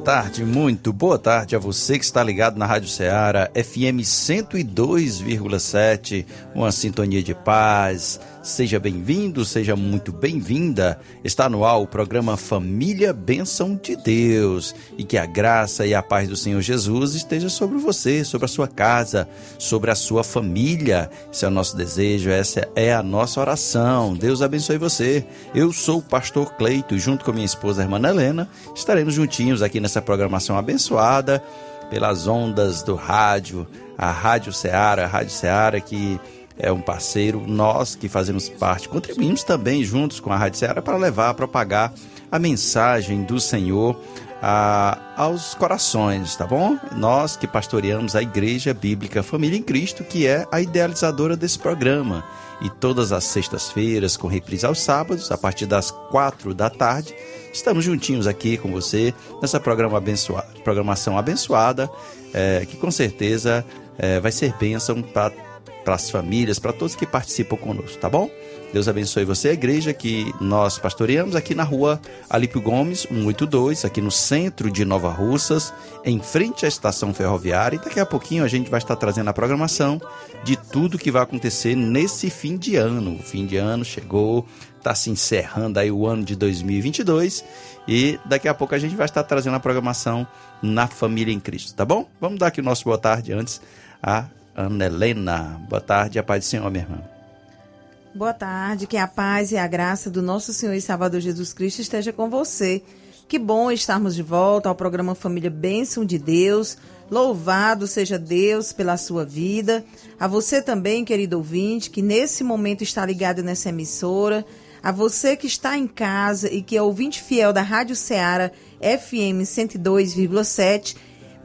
Tarde, muito boa tarde a você que está ligado na Rádio Ceará, FM 102,7, uma sintonia de paz, Seja bem-vindo, seja muito bem-vinda. Está no ar o programa Família Bênção de Deus. E que a graça e a paz do Senhor Jesus esteja sobre você, sobre a sua casa, sobre a sua família. Esse é o nosso desejo, essa é a nossa oração. Deus abençoe você. Eu sou o pastor Cleito e junto com minha esposa, a irmã Helena, estaremos juntinhos aqui nessa programação abençoada pelas ondas do rádio, a Rádio Ceará, a Rádio Ceará que é um parceiro, nós que fazemos parte, contribuímos também juntos com a Rádio Ceará para levar, propagar a mensagem do Senhor a, aos corações, tá bom? Nós que pastoreamos a Igreja Bíblica Família em Cristo, que é a idealizadora desse programa. E todas as sextas-feiras, com reprise aos sábados, a partir das quatro da tarde, estamos juntinhos aqui com você nessa programa programação abençoada, é, que com certeza é, vai ser bênção para para as famílias, para todos que participam conosco, tá bom? Deus abençoe você, a igreja que nós pastoreamos aqui na rua Alípio Gomes, 182, aqui no centro de Nova Russas, em frente à estação ferroviária. E daqui a pouquinho a gente vai estar trazendo a programação de tudo que vai acontecer nesse fim de ano. O fim de ano chegou, está se encerrando aí o ano de 2022 e daqui a pouco a gente vai estar trazendo a programação na Família em Cristo, tá bom? Vamos dar aqui o nosso boa tarde antes a Ana Helena. Boa tarde, a paz do Senhor, minha irmã. Boa tarde, que a paz e a graça do nosso Senhor e Salvador Jesus Cristo esteja com você. Que bom estarmos de volta ao programa Família Bênção de Deus. Louvado seja Deus pela sua vida. A você também, querido ouvinte, que nesse momento está ligado nessa emissora. A você que está em casa e que é ouvinte fiel da Rádio Ceará FM 102,7.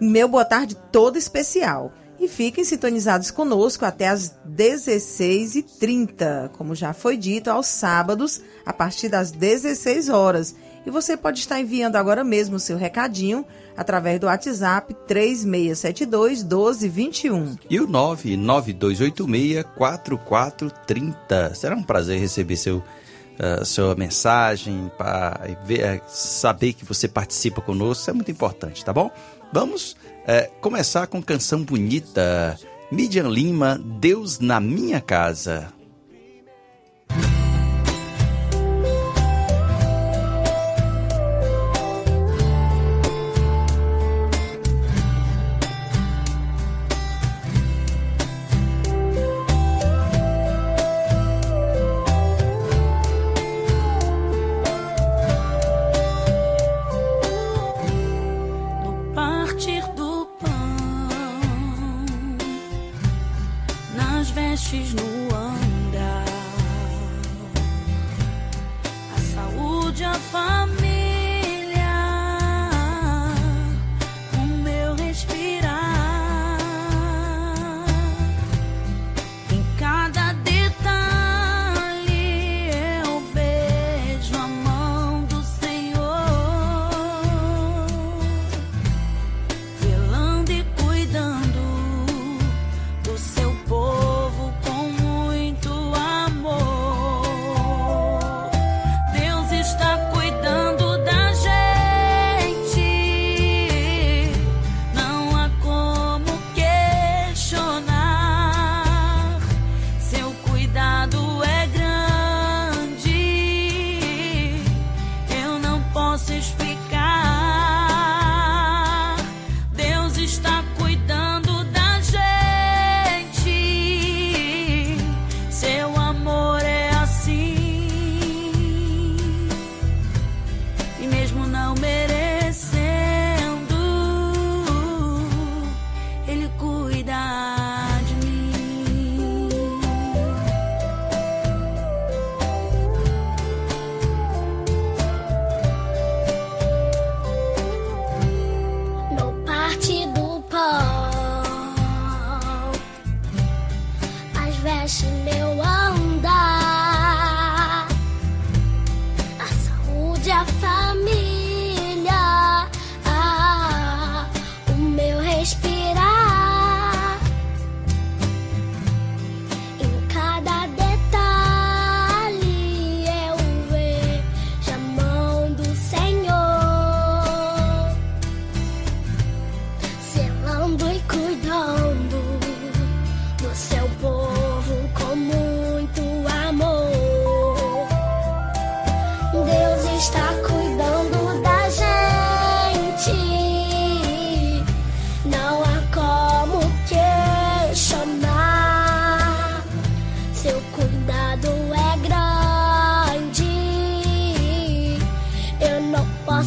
Meu boa tarde todo especial e fiquem sintonizados conosco até às 16h30, como já foi dito, aos sábados, a partir das 16 horas. E você pode estar enviando agora mesmo o seu recadinho através do WhatsApp 3672 1221. E o 99286 4430. Será um prazer receber seu Uh, sua mensagem, para saber que você participa conosco, é muito importante, tá bom? Vamos é, começar com canção bonita. Midian Lima, Deus na minha casa.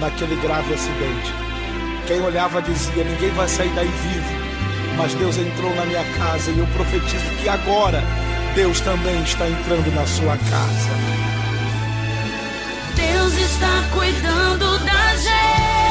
naquele grave acidente. Quem olhava dizia: ninguém vai sair daí vivo. Mas Deus entrou na minha casa e eu profetizo que agora Deus também está entrando na sua casa. Deus está cuidando da gente.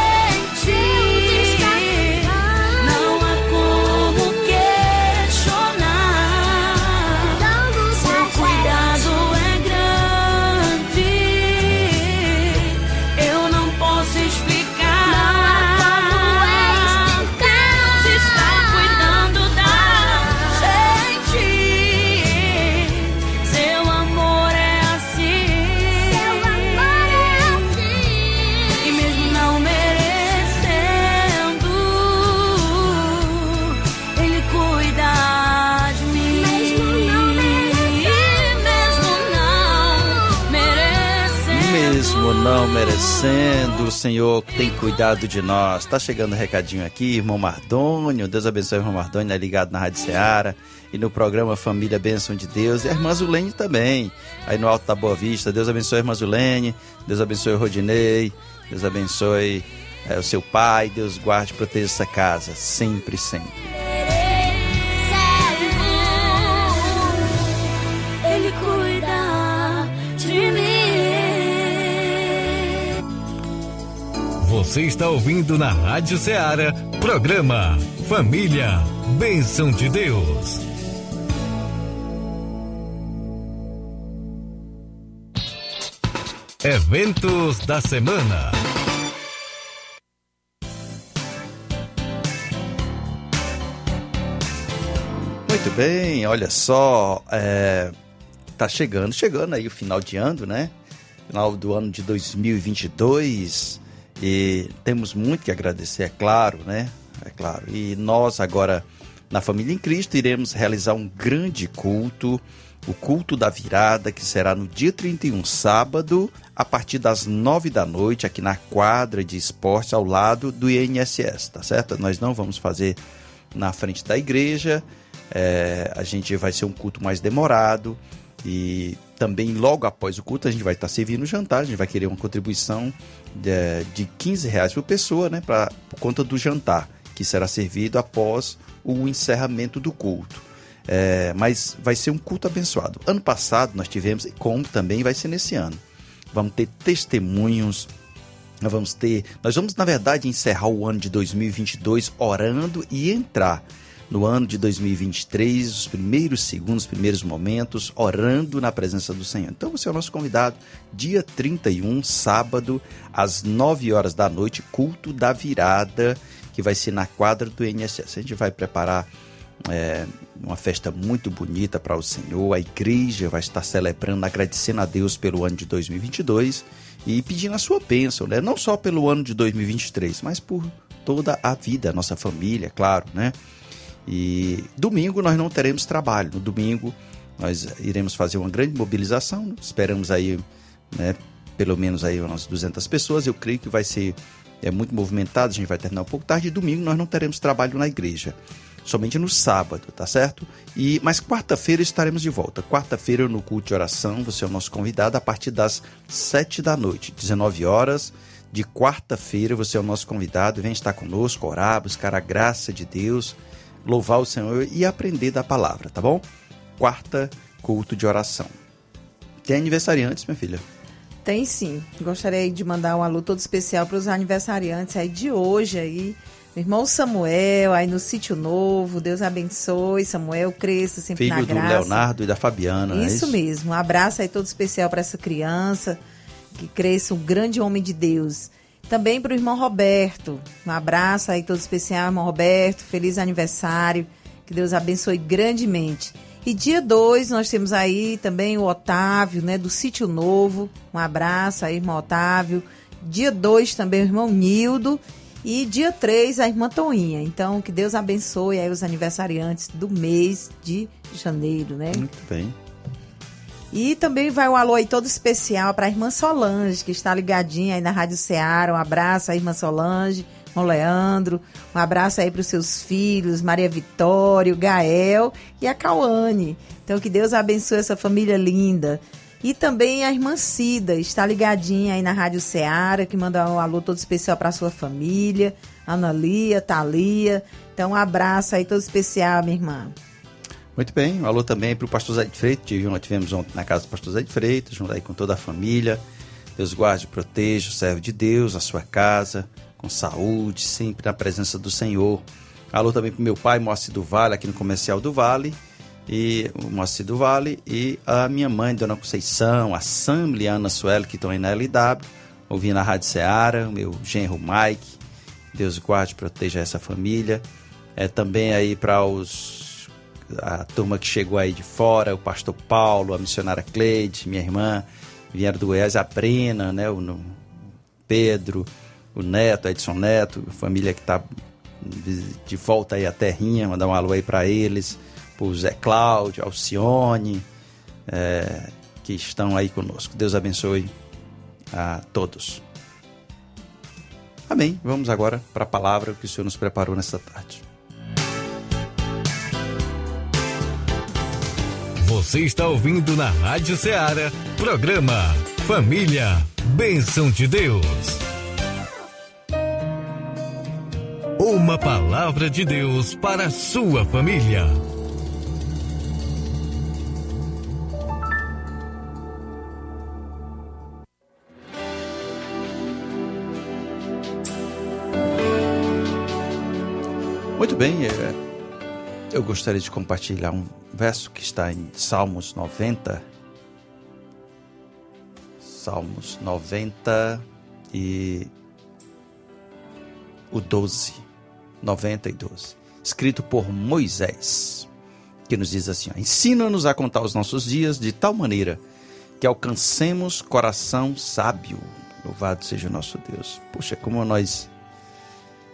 Senhor tem cuidado de nós. Tá chegando um recadinho aqui, irmão Mardônio. Deus abençoe irmão Mardônio, é ligado na Rádio Ceará e no programa Família Bênção de Deus. E a irmã Zulene também, aí no Alto da Boa Vista. Deus abençoe a irmã Zulene, Deus abençoe Rodinei, Deus abençoe é, o seu pai, Deus guarde e proteja essa casa, sempre, sempre. Você está ouvindo na Rádio Ceará, programa Família, Bênção de Deus. Eventos da semana. Muito bem, olha só, é, tá chegando, chegando aí o final de ano, né? Final do ano de 2022. E temos muito que agradecer, é claro, né? É claro. E nós agora, na Família em Cristo, iremos realizar um grande culto, o culto da virada, que será no dia 31, sábado, a partir das 9 da noite, aqui na quadra de esportes, ao lado do INSS, tá certo? Nós não vamos fazer na frente da igreja, é, a gente vai ser um culto mais demorado e também logo após o culto a gente vai estar servindo o jantar, a gente vai querer uma contribuição de, de 15 reais por pessoa, né, pra, por conta do jantar, que será servido após o encerramento do culto. É, mas vai ser um culto abençoado. Ano passado nós tivemos, como também vai ser nesse ano, vamos ter testemunhos, nós vamos ter, nós vamos na verdade encerrar o ano de 2022 orando e entrar no ano de 2023, os primeiros segundos, os primeiros momentos, orando na presença do Senhor. Então você é o nosso convidado, dia 31, sábado, às 9 horas da noite, culto da virada, que vai ser na quadra do INSS. A gente vai preparar é, uma festa muito bonita para o Senhor, a igreja vai estar celebrando, agradecendo a Deus pelo ano de 2022 e pedindo a sua bênção, né? não só pelo ano de 2023, mas por toda a vida, nossa família, claro, né? E domingo nós não teremos trabalho. No domingo nós iremos fazer uma grande mobilização. Esperamos aí, né, pelo menos aí umas 200 pessoas. Eu creio que vai ser é muito movimentado. A gente vai terminar um pouco tarde. E domingo nós não teremos trabalho na igreja. somente no sábado, tá certo? E mas quarta-feira estaremos de volta. Quarta-feira no culto de oração, você é o nosso convidado a partir das 7 da noite, 19 horas de quarta-feira, você é o nosso convidado, vem estar conosco, orar, buscar a graça de Deus, louvar o Senhor e aprender da palavra, tá bom? Quarta, culto de oração. Tem aniversariantes, minha filha? Tem sim. Gostaria de mandar um alô todo especial para os aniversariantes aí de hoje aí. Meu irmão Samuel, aí no Sítio Novo. Deus abençoe. Samuel cresça sempre Filho na do graça. Leonardo e da Fabiana, não é Isso mesmo. Um abraço aí todo especial para essa criança. Que cresça um grande homem de Deus. Também para o irmão Roberto. Um abraço aí todo especial, irmão Roberto. Feliz aniversário. Que Deus abençoe grandemente. E dia 2 nós temos aí também o Otávio, né, do Sítio Novo. Um abraço aí, irmão Otávio. Dia 2 também o irmão Nildo. E dia 3 a irmã Toinha. Então, que Deus abençoe aí os aniversariantes do mês de janeiro, né? Muito bem. E também vai um alô aí todo especial para a irmã Solange, que está ligadinha aí na Rádio Ceará. Um abraço à irmã Solange, irmão Leandro. Um abraço aí para os seus filhos, Maria Vitória, o Gael e a Cauane. Então que Deus abençoe essa família linda. E também a irmã Cida, está ligadinha aí na Rádio Ceará, que manda um alô todo especial para sua família. Ana Lia, Thalia. Então um abraço aí todo especial, minha irmã. Muito bem, um alô também para o pastor Zé de Freitas, nós tivemos ontem na casa do pastor Zé de Freitas, junto aí com toda a família. Deus guarde proteja o servo de Deus, a sua casa, com saúde, sempre na presença do Senhor. Alô também para meu pai, Moacir do Vale, aqui no Comercial do Vale, e o Moacir do Vale, e a minha mãe, Dona Conceição, a Sam e a Ana Sueli, que estão aí na LW, ouvindo a Rádio Seara, o meu genro Mike. Deus guarde proteja essa família. É também aí para os a turma que chegou aí de fora, o pastor Paulo, a missionária Cleide, minha irmã, vieram do Goiás, a Brena, né, o no- Pedro, o Neto, Edson Neto, família que está de volta aí à terrinha, mandar um alô aí para eles, pro Zé Cláudio, Alcione, é, que estão aí conosco. Deus abençoe a todos. Amém. Vamos agora para a palavra que o Senhor nos preparou nesta tarde. Você está ouvindo na Rádio Ceará, programa Família, Bênção de Deus. Uma palavra de Deus para a sua família. Muito bem, é, eu gostaria de compartilhar um verso que está em Salmos 90. Salmos 90 e o 12. 90 e 12. Escrito por Moisés, que nos diz assim: Ensina-nos a contar os nossos dias de tal maneira que alcancemos coração sábio. Louvado seja o nosso Deus. Puxa, como nós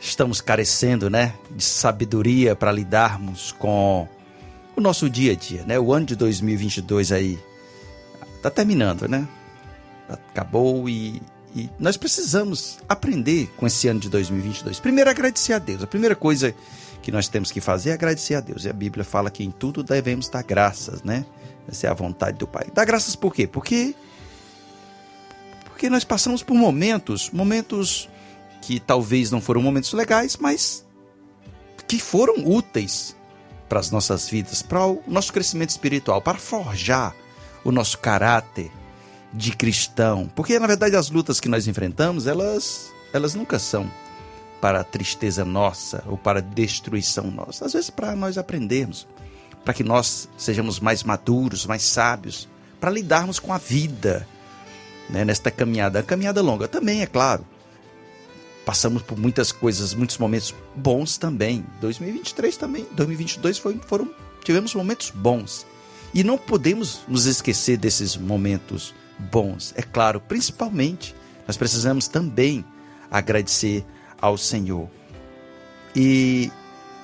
estamos carecendo, né, de sabedoria para lidarmos com o nosso dia a dia, né? O ano de 2022 aí tá terminando, né? Acabou e, e nós precisamos aprender com esse ano de 2022. Primeiro agradecer a Deus. A primeira coisa que nós temos que fazer é agradecer a Deus. E a Bíblia fala que em tudo devemos dar graças, né? Essa é a vontade do Pai. Dar graças por quê? Porque porque nós passamos por momentos, momentos que talvez não foram momentos legais, mas que foram úteis para as nossas vidas, para o nosso crescimento espiritual, para forjar o nosso caráter de cristão. Porque na verdade as lutas que nós enfrentamos, elas elas nunca são para tristeza nossa ou para destruição nossa. Às vezes para nós aprendermos, para que nós sejamos mais maduros, mais sábios, para lidarmos com a vida, né, nesta caminhada, a caminhada longa também, é claro passamos por muitas coisas, muitos momentos bons também. 2023 também, 2022 foi, foram tivemos momentos bons. E não podemos nos esquecer desses momentos bons. É claro, principalmente nós precisamos também agradecer ao Senhor. E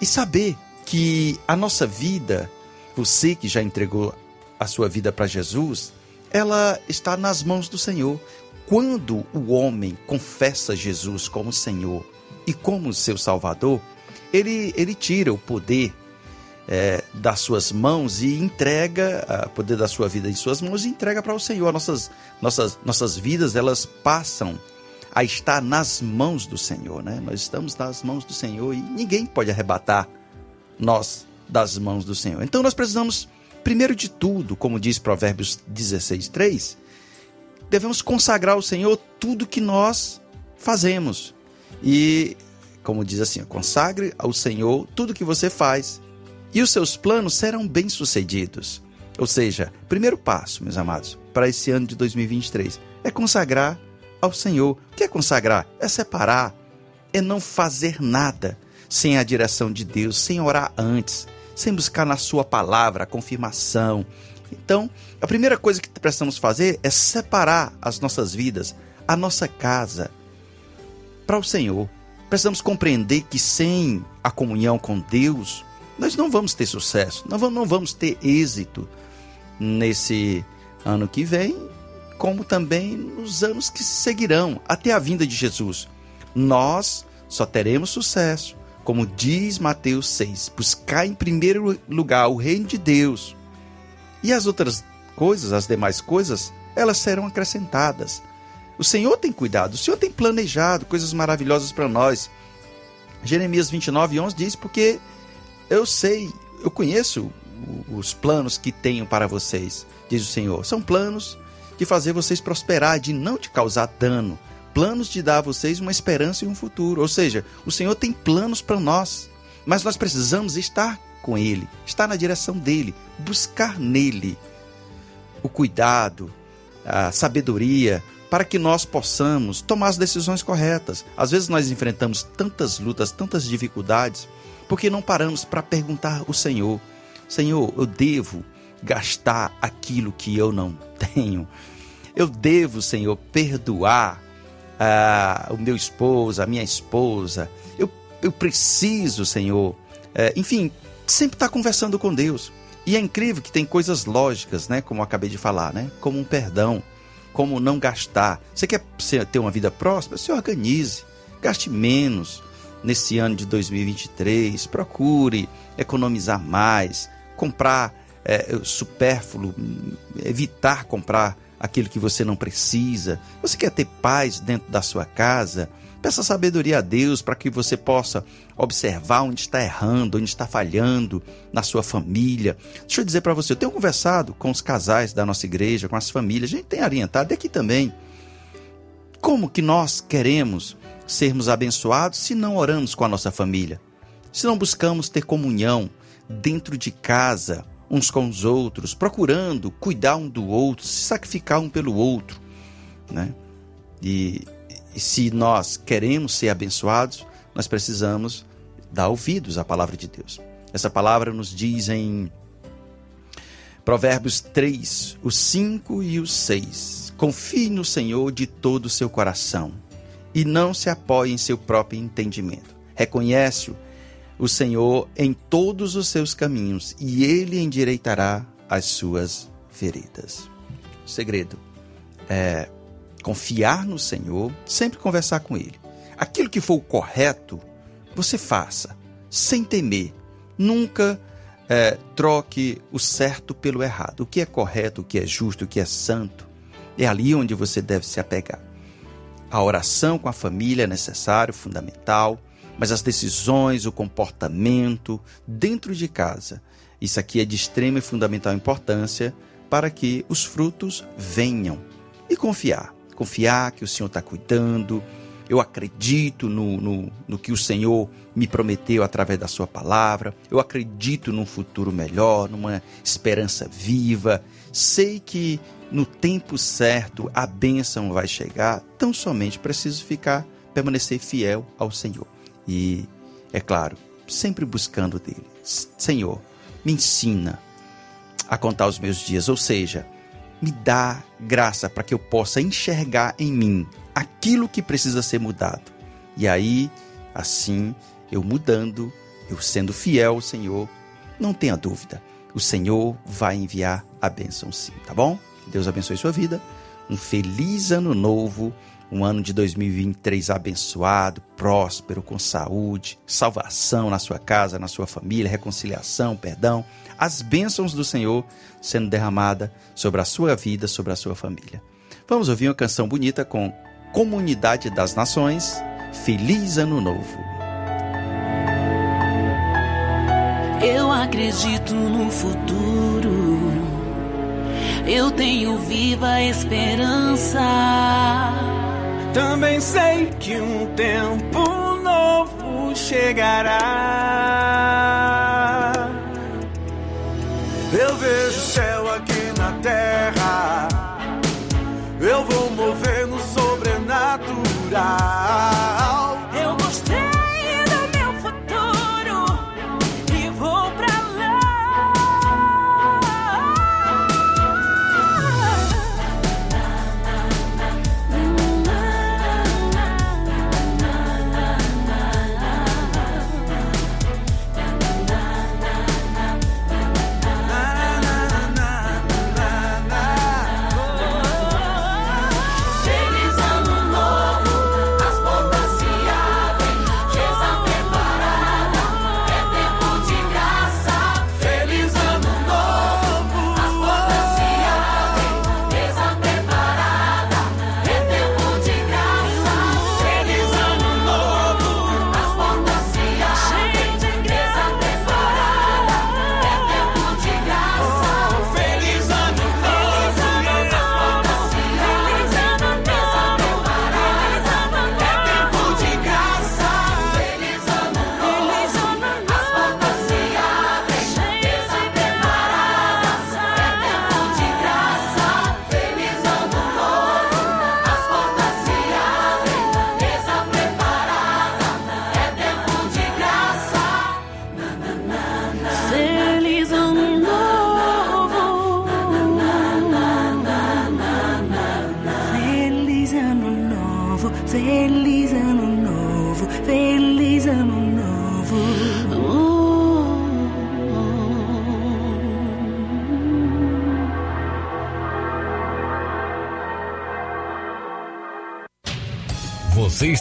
e saber que a nossa vida, você que já entregou a sua vida para Jesus, ela está nas mãos do Senhor. Quando o homem confessa Jesus como Senhor e como seu Salvador, ele, ele tira o poder é, das suas mãos e entrega o poder da sua vida em suas mãos e entrega para o Senhor. Nossas, nossas, nossas vidas elas passam a estar nas mãos do Senhor, né? Nós estamos nas mãos do Senhor e ninguém pode arrebatar nós das mãos do Senhor. Então nós precisamos, primeiro de tudo, como diz Provérbios 16, 3, devemos consagrar ao Senhor tudo que nós fazemos. E, como diz assim, consagre ao Senhor tudo que você faz, e os seus planos serão bem-sucedidos. Ou seja, primeiro passo, meus amados, para esse ano de 2023 é consagrar ao Senhor. O que é consagrar? É separar, é não fazer nada sem a direção de Deus, sem orar antes, sem buscar na Sua palavra a confirmação. Então, a primeira coisa que precisamos fazer é separar as nossas vidas, a nossa casa, para o Senhor. Precisamos compreender que sem a comunhão com Deus, nós não vamos ter sucesso, não vamos ter êxito nesse ano que vem, como também nos anos que seguirão até a vinda de Jesus. Nós só teremos sucesso, como diz Mateus 6, buscar em primeiro lugar o reino de Deus. E as outras coisas, as demais coisas, elas serão acrescentadas. O Senhor tem cuidado, o Senhor tem planejado coisas maravilhosas para nós. Jeremias 29, 11 diz: Porque eu sei, eu conheço os planos que tenho para vocês, diz o Senhor. São planos de fazer vocês prosperar, de não te causar dano, planos de dar a vocês uma esperança e um futuro. Ou seja, o Senhor tem planos para nós, mas nós precisamos estar com Ele, estar na direção dele, buscar nele o cuidado, a sabedoria, para que nós possamos tomar as decisões corretas. Às vezes nós enfrentamos tantas lutas, tantas dificuldades, porque não paramos para perguntar ao Senhor: Senhor, eu devo gastar aquilo que eu não tenho? Eu devo, Senhor, perdoar ah, o meu esposo, a minha esposa? Eu, eu preciso, Senhor. É, enfim, sempre estar tá conversando com Deus. E é incrível que tem coisas lógicas, né? Como eu acabei de falar, né? Como um perdão, como não gastar. Você quer ter uma vida próspera? Se organize, gaste menos, nesse ano de 2023. Procure economizar mais, comprar é, supérfluo, evitar comprar aquilo que você não precisa. Você quer ter paz dentro da sua casa? Peça sabedoria a Deus para que você possa observar onde está errando, onde está falhando na sua família. Deixa eu dizer para você, eu tenho conversado com os casais da nossa igreja, com as famílias, a gente tem orientado, aqui também. Como que nós queremos sermos abençoados se não oramos com a nossa família, se não buscamos ter comunhão dentro de casa, uns com os outros, procurando cuidar um do outro, se sacrificar um pelo outro, né? E, e se nós queremos ser abençoados, nós precisamos dar ouvidos à palavra de Deus. Essa palavra nos diz em Provérbios 3, os 5 e os 6. Confie no Senhor de todo o seu coração e não se apoie em seu próprio entendimento. Reconhece-o o Senhor em todos os seus caminhos e ele endireitará as suas veredas. O segredo é confiar no Senhor, sempre conversar com ele. Aquilo que for o correto, você faça, sem temer. Nunca é, troque o certo pelo errado. O que é correto, o que é justo, o que é santo, é ali onde você deve se apegar. A oração com a família é necessário, fundamental, mas as decisões, o comportamento dentro de casa, isso aqui é de extrema e fundamental importância para que os frutos venham. E confiar. Confiar que o Senhor está cuidando. Eu acredito no, no, no que o Senhor me prometeu através da Sua palavra. Eu acredito num futuro melhor, numa esperança viva. Sei que no tempo certo a bênção vai chegar, tão somente preciso ficar, permanecer fiel ao Senhor. E, é claro, sempre buscando dele. Senhor, me ensina a contar os meus dias, ou seja, me dá graça para que eu possa enxergar em mim aquilo que precisa ser mudado. E aí, assim, eu mudando, eu sendo fiel ao Senhor, não tenha dúvida, o Senhor vai enviar a bênção sim, tá bom? Deus abençoe sua vida. Um feliz ano novo um ano de 2023 abençoado, próspero, com saúde, salvação na sua casa, na sua família, reconciliação, perdão, as bênçãos do Senhor sendo derramada sobre a sua vida, sobre a sua família. Vamos ouvir uma canção bonita com Comunidade das Nações. Feliz Ano Novo. Eu acredito no futuro. Eu tenho viva esperança. Também sei que um tempo novo chegará. Eu vejo céu aqui na terra. Eu vou mover no sobrenatural.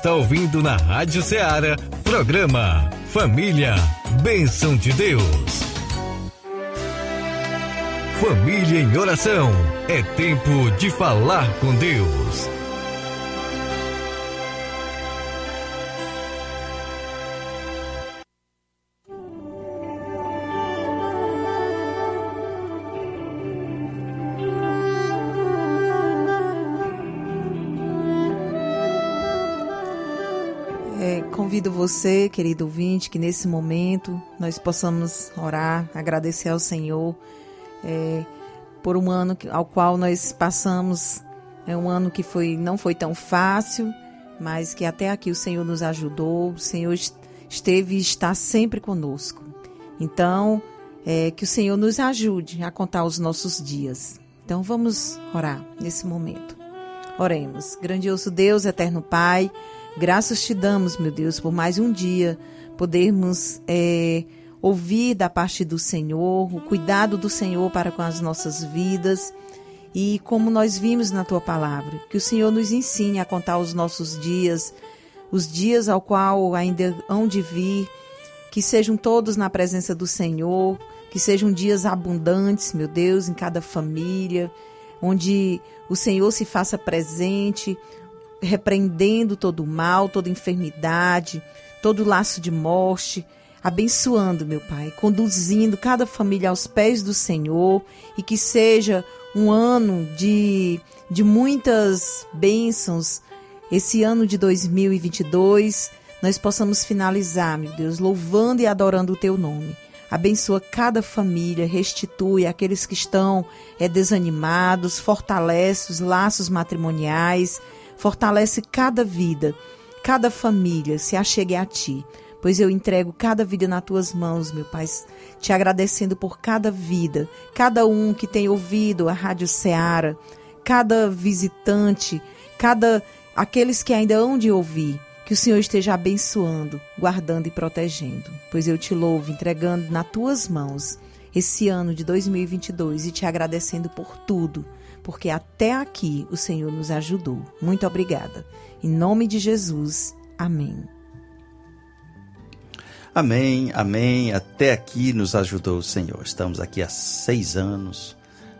Está ouvindo na Rádio Ceará, programa Família, Bênção de Deus. Família em oração, é tempo de falar com Deus. Você, querido ouvinte, que nesse momento nós possamos orar, agradecer ao Senhor é, por um ano ao qual nós passamos. É um ano que foi, não foi tão fácil, mas que até aqui o Senhor nos ajudou. O Senhor est- esteve e está sempre conosco. Então, é, que o Senhor nos ajude a contar os nossos dias. Então, vamos orar nesse momento. Oremos. Grandioso Deus, eterno Pai, graças te damos, meu Deus, por mais um dia podermos é, ouvir da parte do Senhor, o cuidado do Senhor para com as nossas vidas. E como nós vimos na tua palavra, que o Senhor nos ensine a contar os nossos dias, os dias ao qual ainda hão de vir, que sejam todos na presença do Senhor, que sejam dias abundantes, meu Deus, em cada família, onde o Senhor se faça presente, repreendendo todo o mal, toda enfermidade, todo laço de morte, abençoando, meu Pai, conduzindo cada família aos pés do Senhor e que seja um ano de, de muitas bênçãos. Esse ano de 2022, nós possamos finalizar, meu Deus, louvando e adorando o Teu nome. Abençoa cada família, restitui aqueles que estão é, desanimados, fortalece os laços matrimoniais, fortalece cada vida, cada família, se achegue a Ti. Pois eu entrego cada vida nas tuas mãos, meu Pai, te agradecendo por cada vida, cada um que tem ouvido a Rádio Ceará, cada visitante, cada aqueles que ainda hão de ouvir. Que o Senhor esteja abençoando, guardando e protegendo. Pois eu te louvo, entregando nas tuas mãos esse ano de 2022 e te agradecendo por tudo, porque até aqui o Senhor nos ajudou. Muito obrigada. Em nome de Jesus. Amém. Amém, amém. Até aqui nos ajudou o Senhor. Estamos aqui há seis anos,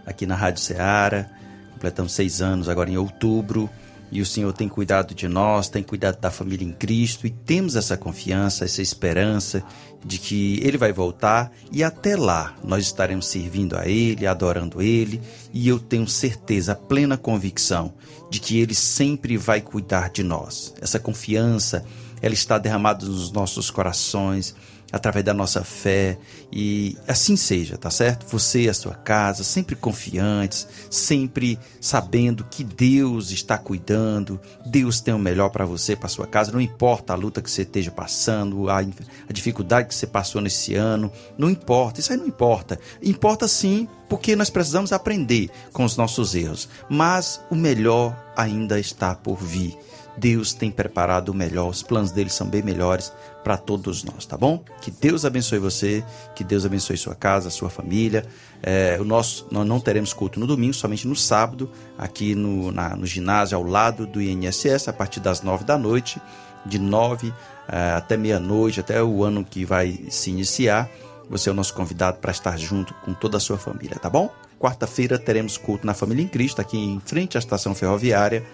aqui na Rádio Ceará. Completamos seis anos agora em outubro. E o Senhor tem cuidado de nós, tem cuidado da família em Cristo. E temos essa confiança, essa esperança de que Ele vai voltar. E até lá nós estaremos servindo a Ele, adorando Ele. E eu tenho certeza, plena convicção de que Ele sempre vai cuidar de nós. Essa confiança ela está derramada nos nossos corações, através da nossa fé, e assim seja, tá certo? Você e a sua casa, sempre confiantes, sempre sabendo que Deus está cuidando, Deus tem o melhor para você, para sua casa, não importa a luta que você esteja passando, a, a dificuldade que você passou nesse ano, não importa, isso aí não importa. Importa sim, porque nós precisamos aprender com os nossos erros, mas o melhor ainda está por vir. Deus tem preparado o melhor, os planos dele são bem melhores para todos nós, tá bom? Que Deus abençoe você, que Deus abençoe sua casa, sua família. É, o nosso, nós não teremos culto no domingo, somente no sábado, aqui no, na, no ginásio ao lado do INSS, a partir das nove da noite, de nove é, até meia-noite, até o ano que vai se iniciar. Você é o nosso convidado para estar junto com toda a sua família, tá bom? Quarta-feira teremos culto na Família em Cristo, aqui em frente à estação ferroviária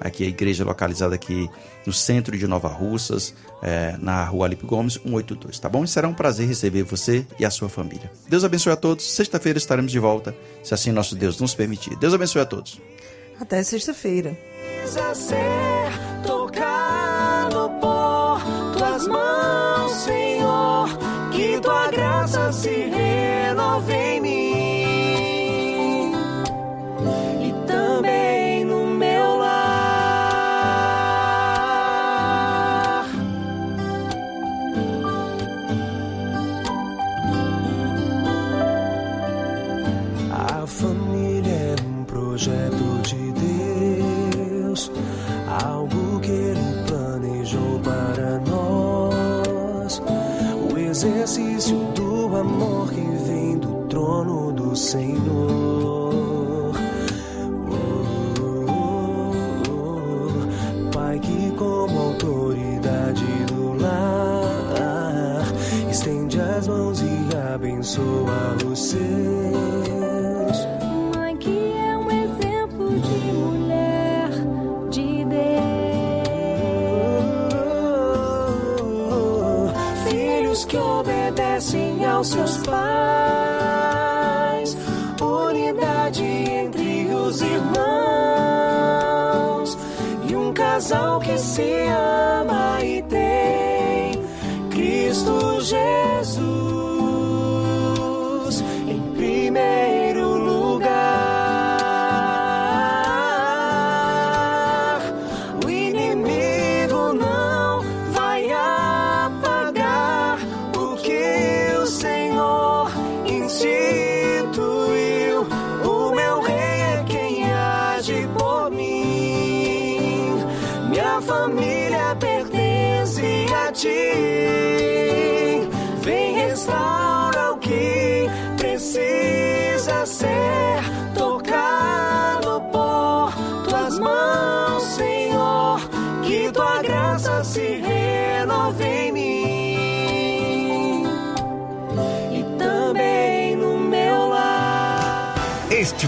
aqui a igreja localizada aqui no centro de Nova Russas, é, na rua Alipe Gomes, 182, tá bom? E será um prazer receber você e a sua família. Deus abençoe a todos. Sexta-feira estaremos de volta, se assim nosso Deus nos permitir. Deus abençoe a todos. Até sexta-feira. Senhor. Que tua graça se renove exercício do amor que vem do trono do Senhor.